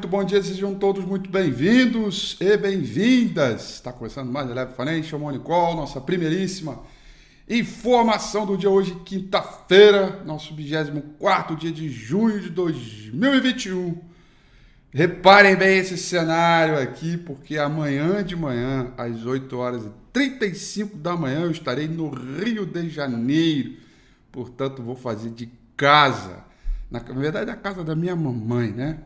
Muito bom dia, sejam todos muito bem-vindos e bem-vindas. Está começando mais Eleve Financial Morning Call, nossa primeiríssima informação do dia hoje, quinta-feira, nosso 24 dia de junho de 2021. Reparem bem esse cenário aqui, porque amanhã de manhã, às 8 horas e 35 da manhã, eu estarei no Rio de Janeiro. Portanto, vou fazer de casa. Na verdade, é a casa da minha mamãe, né?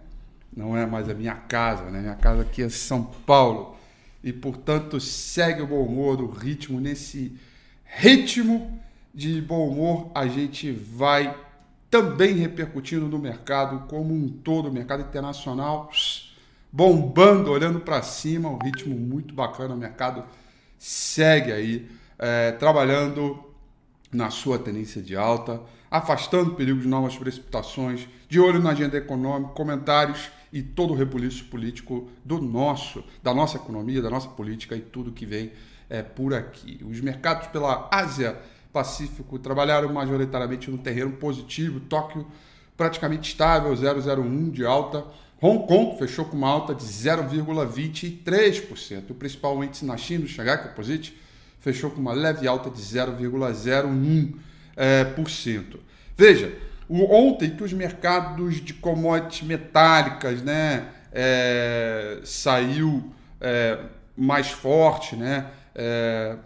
Não é mais a minha casa, né? Minha casa aqui é São Paulo. E, portanto, segue o bom humor, o ritmo. Nesse ritmo de bom humor, a gente vai também repercutindo no mercado como um todo, o mercado internacional bombando, olhando para cima, um ritmo muito bacana. O mercado segue aí, é, trabalhando na sua tendência de alta, afastando perigos de novas precipitações, de olho na agenda econômica, comentários e todo o rebuliço político do nosso, da nossa economia, da nossa política e tudo que vem é, por aqui. Os mercados pela Ásia Pacífico trabalharam majoritariamente no terreno positivo. Tóquio praticamente estável, 0,01 de alta. Hong Kong fechou com uma alta de 0,23%. O principal índice na China, o Shanghai Composite, fechou com uma leve alta de 0,01%. É. Veja, Ontem que os mercados de commodities metálicas, né, é, saiu é, mais forte, né, é,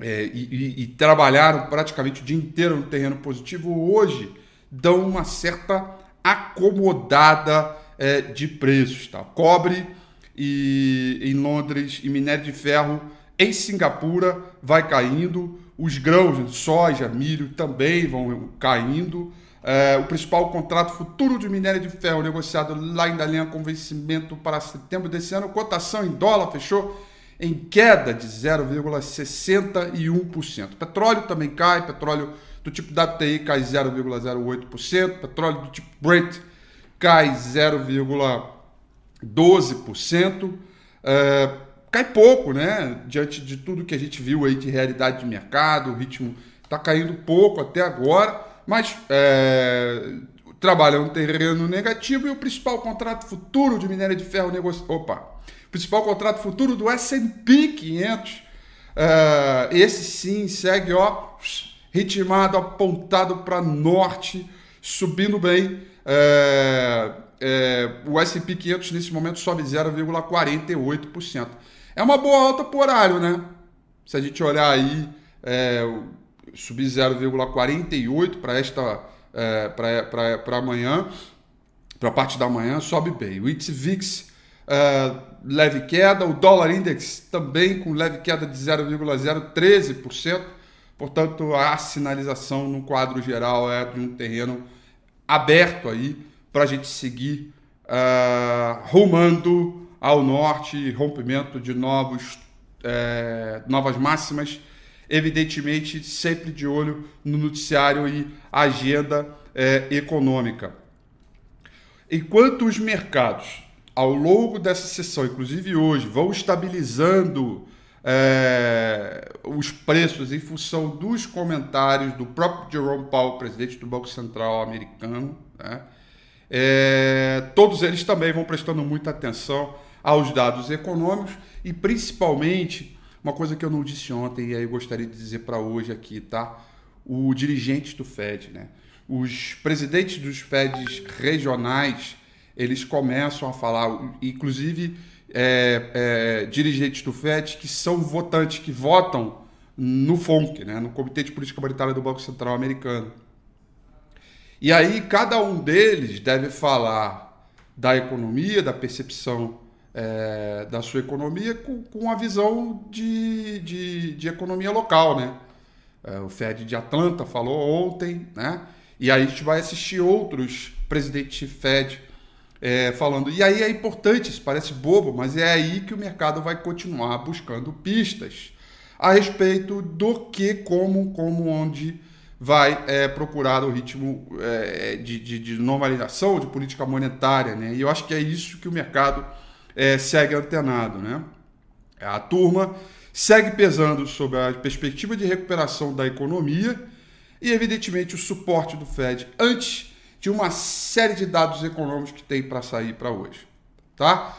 é, e, e, e, trabalharam praticamente o dia inteiro no terreno positivo, hoje dão uma certa acomodada é, de preços. Tá? Cobre e, em Londres e minério de ferro em Singapura vai caindo, os grãos, soja, milho também vão caindo. É, o principal contrato futuro de minério de ferro negociado lá em Dalian com vencimento para setembro desse ano, cotação em dólar fechou em queda de 0,61%. Petróleo também cai, petróleo do tipo WTI cai 0,08%, petróleo do tipo Brent cai 0,12%. É, cai pouco, né? Diante de tudo que a gente viu aí de realidade de mercado, o ritmo está caindo pouco até agora mas é, trabalha um terreno negativo e o principal contrato futuro de minério de ferro negociado. Opa! Principal contrato futuro do SP 500. É, esse sim segue ó, ritmado, apontado para norte, subindo bem. É, é, o SP 500 nesse momento sobe 0,48%. É uma boa alta por horário, né? Se a gente olhar aí, é, subir 0,48 para esta é, para amanhã, para a parte da manhã, sobe bem. O ITVIX é, leve queda, o dólar index também com leve queda de 0,013%. Portanto, a sinalização no quadro geral é de um terreno aberto aí para a gente seguir uh, rumando ao norte, rompimento de novos, é, novas máximas evidentemente sempre de olho no noticiário e agenda é, econômica. Enquanto os mercados, ao longo dessa sessão, inclusive hoje, vão estabilizando é, os preços em função dos comentários do próprio Jerome Powell, presidente do Banco Central americano, né? é, todos eles também vão prestando muita atenção aos dados econômicos e principalmente uma coisa que eu não disse ontem e aí eu gostaria de dizer para hoje aqui, tá? O dirigente do Fed, né? Os presidentes dos Feds regionais, eles começam a falar, inclusive é, é, dirigentes do Fed que são votantes, que votam no FONC, né? no Comitê de Política Monetária do Banco Central Americano. E aí cada um deles deve falar da economia, da percepção é, da sua economia com, com a visão de, de, de, economia local, né? É, o Fed de Atlanta falou ontem, né? E aí a gente vai assistir outros presidentes Fed é, falando. E aí é importante, isso parece bobo, mas é aí que o mercado vai continuar buscando pistas a respeito do que, como, como, onde vai é, procurar o ritmo é, de, de, de normalização, de política monetária, né? E eu acho que é isso que o mercado é, segue antenado. Né? A turma segue pesando sobre a perspectiva de recuperação da economia e, evidentemente, o suporte do Fed antes de uma série de dados econômicos que tem para sair para hoje, tá?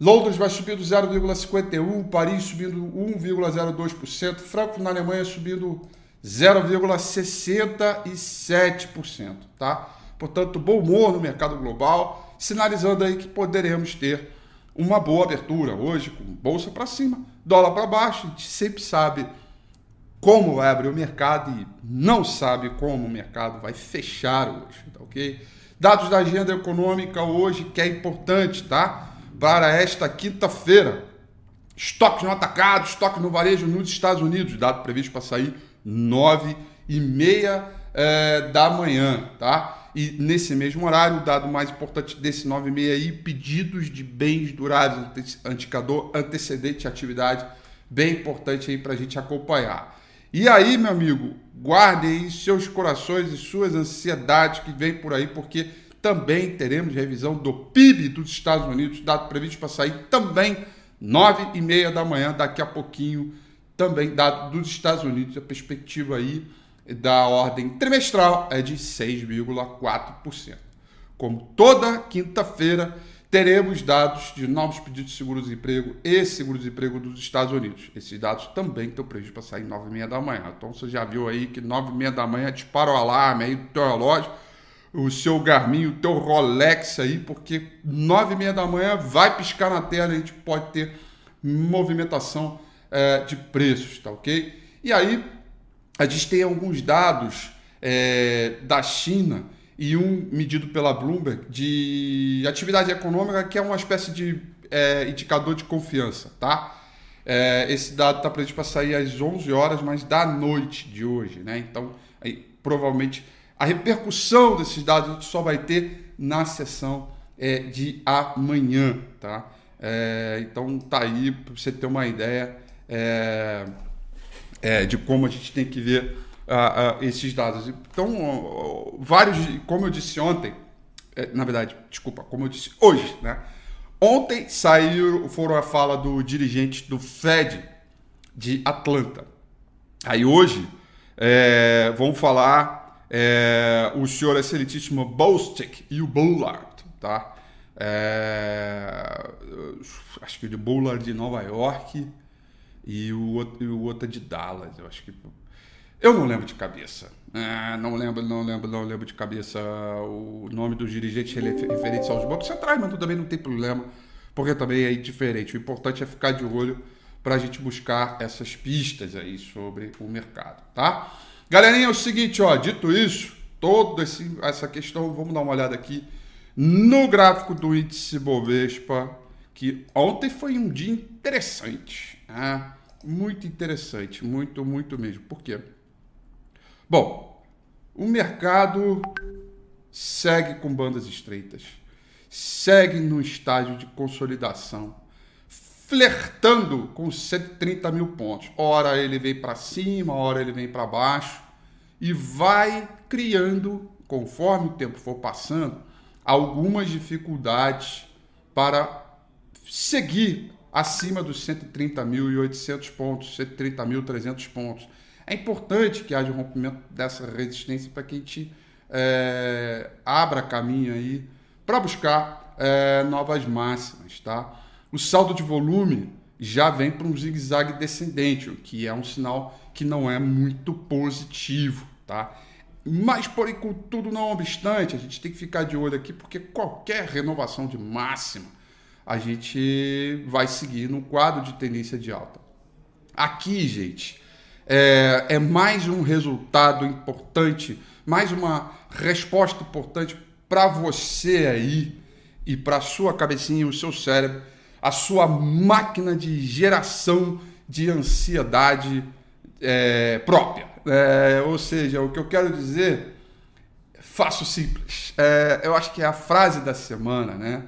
Londres vai subindo 0,51, Paris subindo 1,02%, Frankfurt na Alemanha subindo 0,67%, tá? Portanto, bom humor no mercado global, sinalizando aí que poderemos ter uma boa abertura hoje, com bolsa para cima, dólar para baixo. A gente sempre sabe como vai abrir o mercado e não sabe como o mercado vai fechar hoje, tá ok? Dados da agenda econômica hoje, que é importante, tá? Para esta quinta-feira. Estoque no atacado, estoque no varejo nos Estados Unidos, dado previsto para sair 9 e meia é, da manhã, tá? E nesse mesmo horário, o dado mais importante desse 9 e meia aí, pedidos de bens duráveis, indicador antecedente de atividade, bem importante aí para a gente acompanhar. E aí, meu amigo, guardem aí seus corações e suas ansiedades que vem por aí, porque também teremos revisão do PIB dos Estados Unidos, dado previsto para sair também 9 e meia da manhã, daqui a pouquinho, também dado dos Estados Unidos, a perspectiva aí da ordem trimestral é de 6,4%. Como toda quinta-feira, teremos dados de novos pedidos de seguro-desemprego e seguro-desemprego dos Estados Unidos. Esses dados também estão previstos para sair 9h30 da manhã. Então você já viu aí que 9h30 da manhã dispara o alarme aí do teu relógio, o seu Garmin, o teu Rolex aí, porque 9h30 da manhã vai piscar na tela e a gente pode ter movimentação é, de preços, tá ok? E aí a gente tem alguns dados é, da China e um medido pela Bloomberg de atividade econômica, que é uma espécie de é, indicador de confiança, tá? É, esse dado está previsto para sair às 11 horas, mas da noite de hoje, né? Então, aí, provavelmente, a repercussão desses dados a gente só vai ter na sessão é, de amanhã, tá? É, então, tá aí para você ter uma ideia é, é, de como a gente tem que ver uh, uh, esses dados. Então, vários, como eu disse ontem, é, na verdade, desculpa, como eu disse hoje, né? Ontem saiu, foram a fala do dirigente do Fed de Atlanta. Aí hoje é, vão falar é, o senhor excelentíssimo Bostic e o Bullard, tá? É, acho que o de Bullard de Nova York e o, outro, e o outro é de Dallas. Eu acho que. Eu não lembro de cabeça. É, não lembro, não lembro, não lembro de cabeça o nome dos dirigentes referentes aos bancos centrais, mas também não tem problema, porque também é diferente. O importante é ficar de olho para a gente buscar essas pistas aí sobre o mercado, tá? Galerinha, é o seguinte, ó, dito isso, toda essa questão, vamos dar uma olhada aqui no gráfico do índice Bovespa, que ontem foi um dia interessante, né? muito interessante, muito, muito mesmo. Por quê? Bom, o mercado segue com bandas estreitas, segue no estágio de consolidação, flertando com 130 mil pontos. Ora ele vem para cima, ora ele vem para baixo e vai criando, conforme o tempo for passando, algumas dificuldades para seguir acima dos 130.800 pontos, 130.300 pontos. É importante que haja um rompimento dessa resistência para que a gente é, abra caminho aí para buscar é, novas máximas, tá? O saldo de volume já vem para um zigue-zague descendente, o que é um sinal que não é muito positivo, tá? Mas, porém, contudo, não obstante, a gente tem que ficar de olho aqui, porque qualquer renovação de máxima a gente vai seguir no quadro de tendência de alta. Aqui, gente, é, é mais um resultado importante, mais uma resposta importante para você aí e para sua cabecinha, o seu cérebro, a sua máquina de geração de ansiedade é, própria. É, ou seja, o que eu quero dizer, faço simples. É, eu acho que é a frase da semana, né?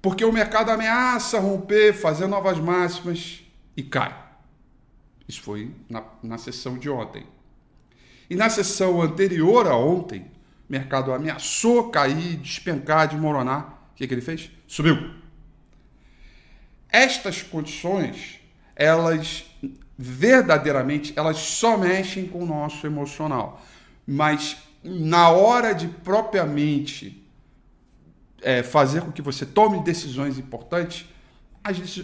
Porque o mercado ameaça romper, fazer novas máximas e cai. Isso foi na, na sessão de ontem. E na sessão anterior a ontem, o mercado ameaçou cair, despencar, desmoronar. O que, que ele fez? Subiu. Estas condições, elas verdadeiramente, elas só mexem com o nosso emocional. Mas na hora de propriamente é, fazer com que você tome decisões importantes,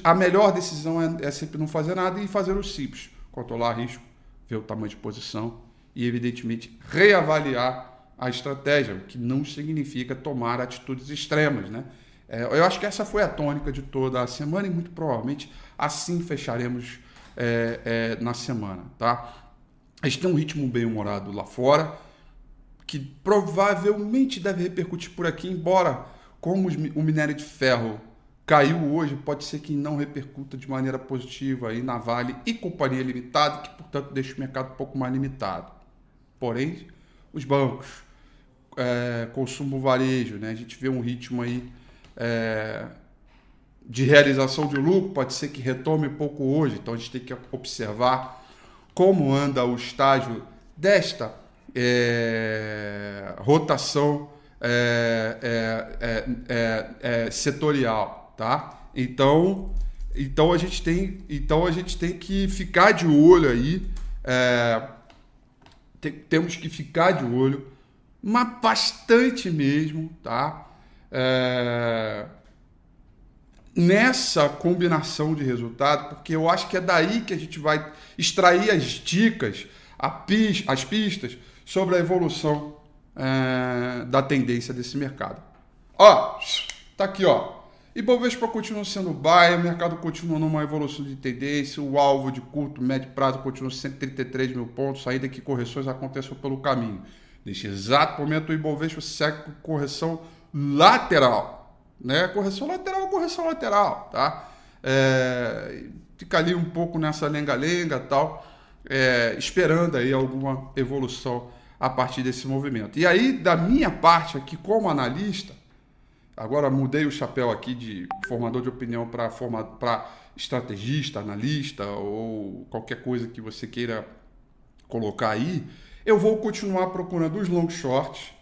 a melhor decisão é, é sempre não fazer nada e fazer o simples. Controlar risco, ver o tamanho de posição e, evidentemente, reavaliar a estratégia, o que não significa tomar atitudes extremas. Né? É, eu acho que essa foi a tônica de toda a semana e muito provavelmente assim fecharemos é, é, na semana. Tá? A gente tem um ritmo bem humorado lá fora, que provavelmente deve repercutir por aqui, embora como o minério de ferro caiu hoje, pode ser que não repercuta de maneira positiva aí na Vale e Companhia Limitada, que portanto deixa o mercado um pouco mais limitado. Porém, os bancos, é, consumo varejo, né? a gente vê um ritmo aí é, de realização de lucro, pode ser que retome pouco hoje, então a gente tem que observar como anda o estágio desta é, rotação é, é, é, é, setorial, tá? Então, então a gente tem, então a gente tem que ficar de olho aí, tem, temos que ficar de olho, mas bastante mesmo, tá? nessa combinação de resultado, porque eu acho que é daí que a gente vai extrair as dicas, as pistas sobre a evolução é, da tendência desse mercado. Ó, tá aqui, ó. Ibovespa continua sendo buy, o mercado continua numa evolução de tendência, o alvo de curto, médio prazo continua 133 mil pontos, ainda que correções aconteçam pelo caminho. Neste exato momento, o Ibovespa segue correção lateral, né? Correção lateral, correção lateral, tá? É, fica ali um pouco nessa lenga-lenga tal, é, esperando aí alguma evolução a partir desse movimento. E aí, da minha parte aqui, como analista, agora mudei o chapéu aqui de formador de opinião para estrategista, analista ou qualquer coisa que você queira colocar aí, eu vou continuar procurando os long shorts,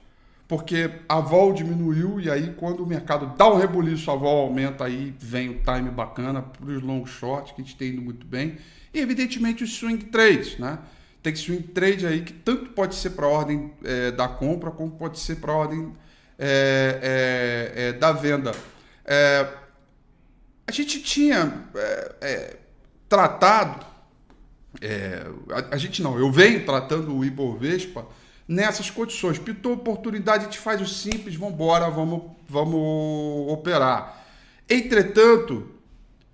porque a vol diminuiu e aí quando o mercado dá um rebuliço, a vol aumenta, aí vem o time bacana para os long shorts, que a gente tem indo muito bem, e evidentemente os swing trades, né? Tem swing trade aí que tanto pode ser para ordem é, da compra como pode ser para ordem é, é, é da venda. É, a gente tinha tratado, a, a, gente não, eu venho tratando o Ibovespa nessas condições. Pitou oportunidade, a gente faz o simples, vamos embora, vamos, vamos operar. Entretanto,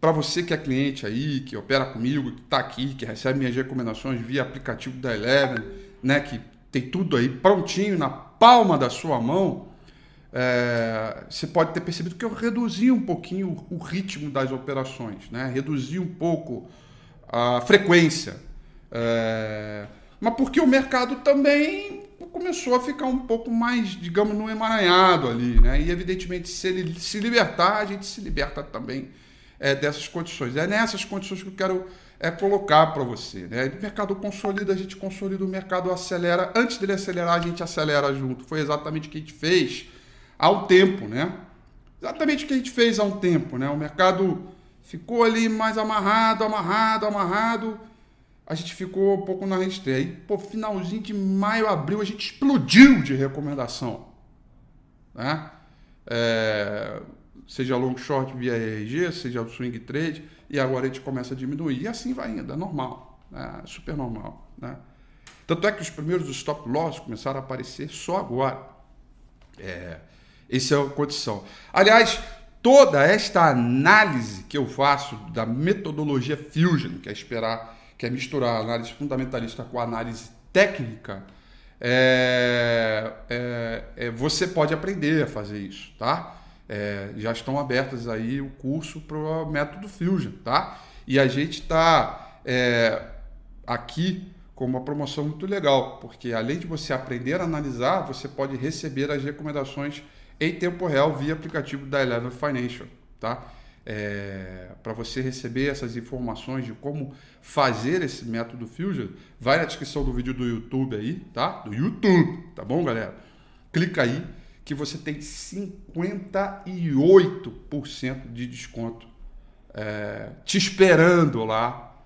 para você que é cliente aí, que opera comigo, que está aqui, que recebe minhas recomendações via aplicativo da Eleven, né, que tem tudo aí prontinho na palma da sua mão, é, você pode ter percebido que eu reduzi um pouquinho o ritmo das operações, né? reduzi um pouco a frequência. É, mas porque o mercado também começou a ficar um pouco mais, digamos, no emaranhado ali. Né? E, evidentemente, se ele se libertar, a gente se liberta também é, dessas condições. É nessas condições que eu quero é, colocar para você. Né? O mercado consolida, a gente consolida, o mercado acelera. Antes dele acelerar, a gente acelera junto. Foi exatamente o que a gente fez há um tempo. Né? Exatamente o que a gente fez há um tempo. Né? O mercado ficou ali mais amarrado, amarrado, amarrado. A gente ficou um pouco na restrita. Aí, pô, finalzinho de maio, abril, a gente explodiu de recomendação. Né? É, seja long short via RG, seja swing trade, e agora a gente começa a diminuir. E assim vai indo, é normal, né? super normal. Né? Tanto é que os primeiros stop loss começaram a aparecer só agora. É, essa é a condição. Aliás, toda esta análise que eu faço da metodologia Fusion, que é esperar, que é misturar a análise fundamentalista com a análise técnica, é, é, é, você pode aprender a fazer isso, tá? É, já estão abertas aí o curso para o método Fusion, tá? E a gente está é, aqui com uma promoção muito legal, porque além de você aprender a analisar, você pode receber as recomendações em tempo real via aplicativo da Eleven Financial, tá? É, para você receber essas informações de como fazer esse método Fusion, vai na descrição do vídeo do YouTube aí, tá? Do YouTube, tá bom, galera? Clica aí que você tem 58% de desconto é, te esperando lá.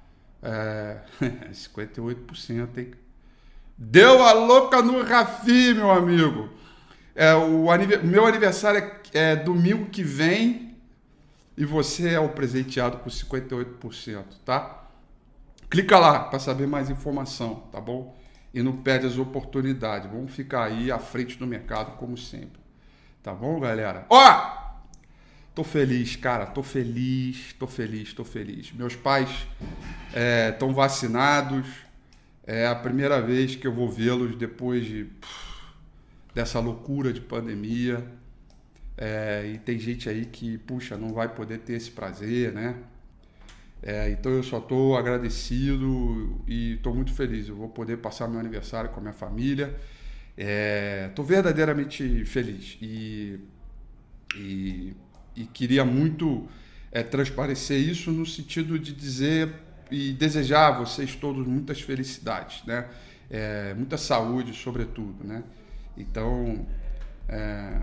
É, 58% hein? Deu a louca no Rafi, meu amigo. É, o meu aniversário é, é domingo que vem e você é o presenteado com 58%, tá? Clica lá para saber mais informação, tá bom? E não perde as oportunidades. Vamos ficar aí à frente do mercado como sempre. Tá bom, galera? Ó! Tô feliz, cara. Tô feliz, tô feliz, tô feliz. Meus pais estão é, vacinados é a primeira vez que eu vou vê-los depois de dessa loucura de pandemia. É, e tem gente aí que, puxa, não vai poder ter esse prazer, né? É, então eu só estou agradecido e estou muito feliz. Eu vou poder passar meu aniversário com a minha família. Estou é, verdadeiramente feliz e, e, e queria muito é, transparecer isso no sentido de dizer e desejar a vocês todos muitas felicidades, né? É, muita saúde, sobretudo, né? Então, é,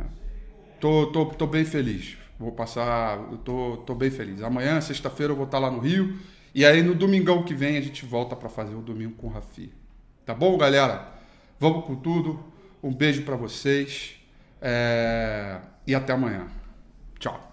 tô, tô, tô bem feliz. Vou passar, tô, tô bem feliz. Amanhã, sexta-feira, eu vou estar lá no Rio. E aí, no domingão que vem, a gente volta para fazer o domingo com o Rafi. Tá bom, galera? Vamos com tudo. Um beijo para vocês. É, e até amanhã. Tchau.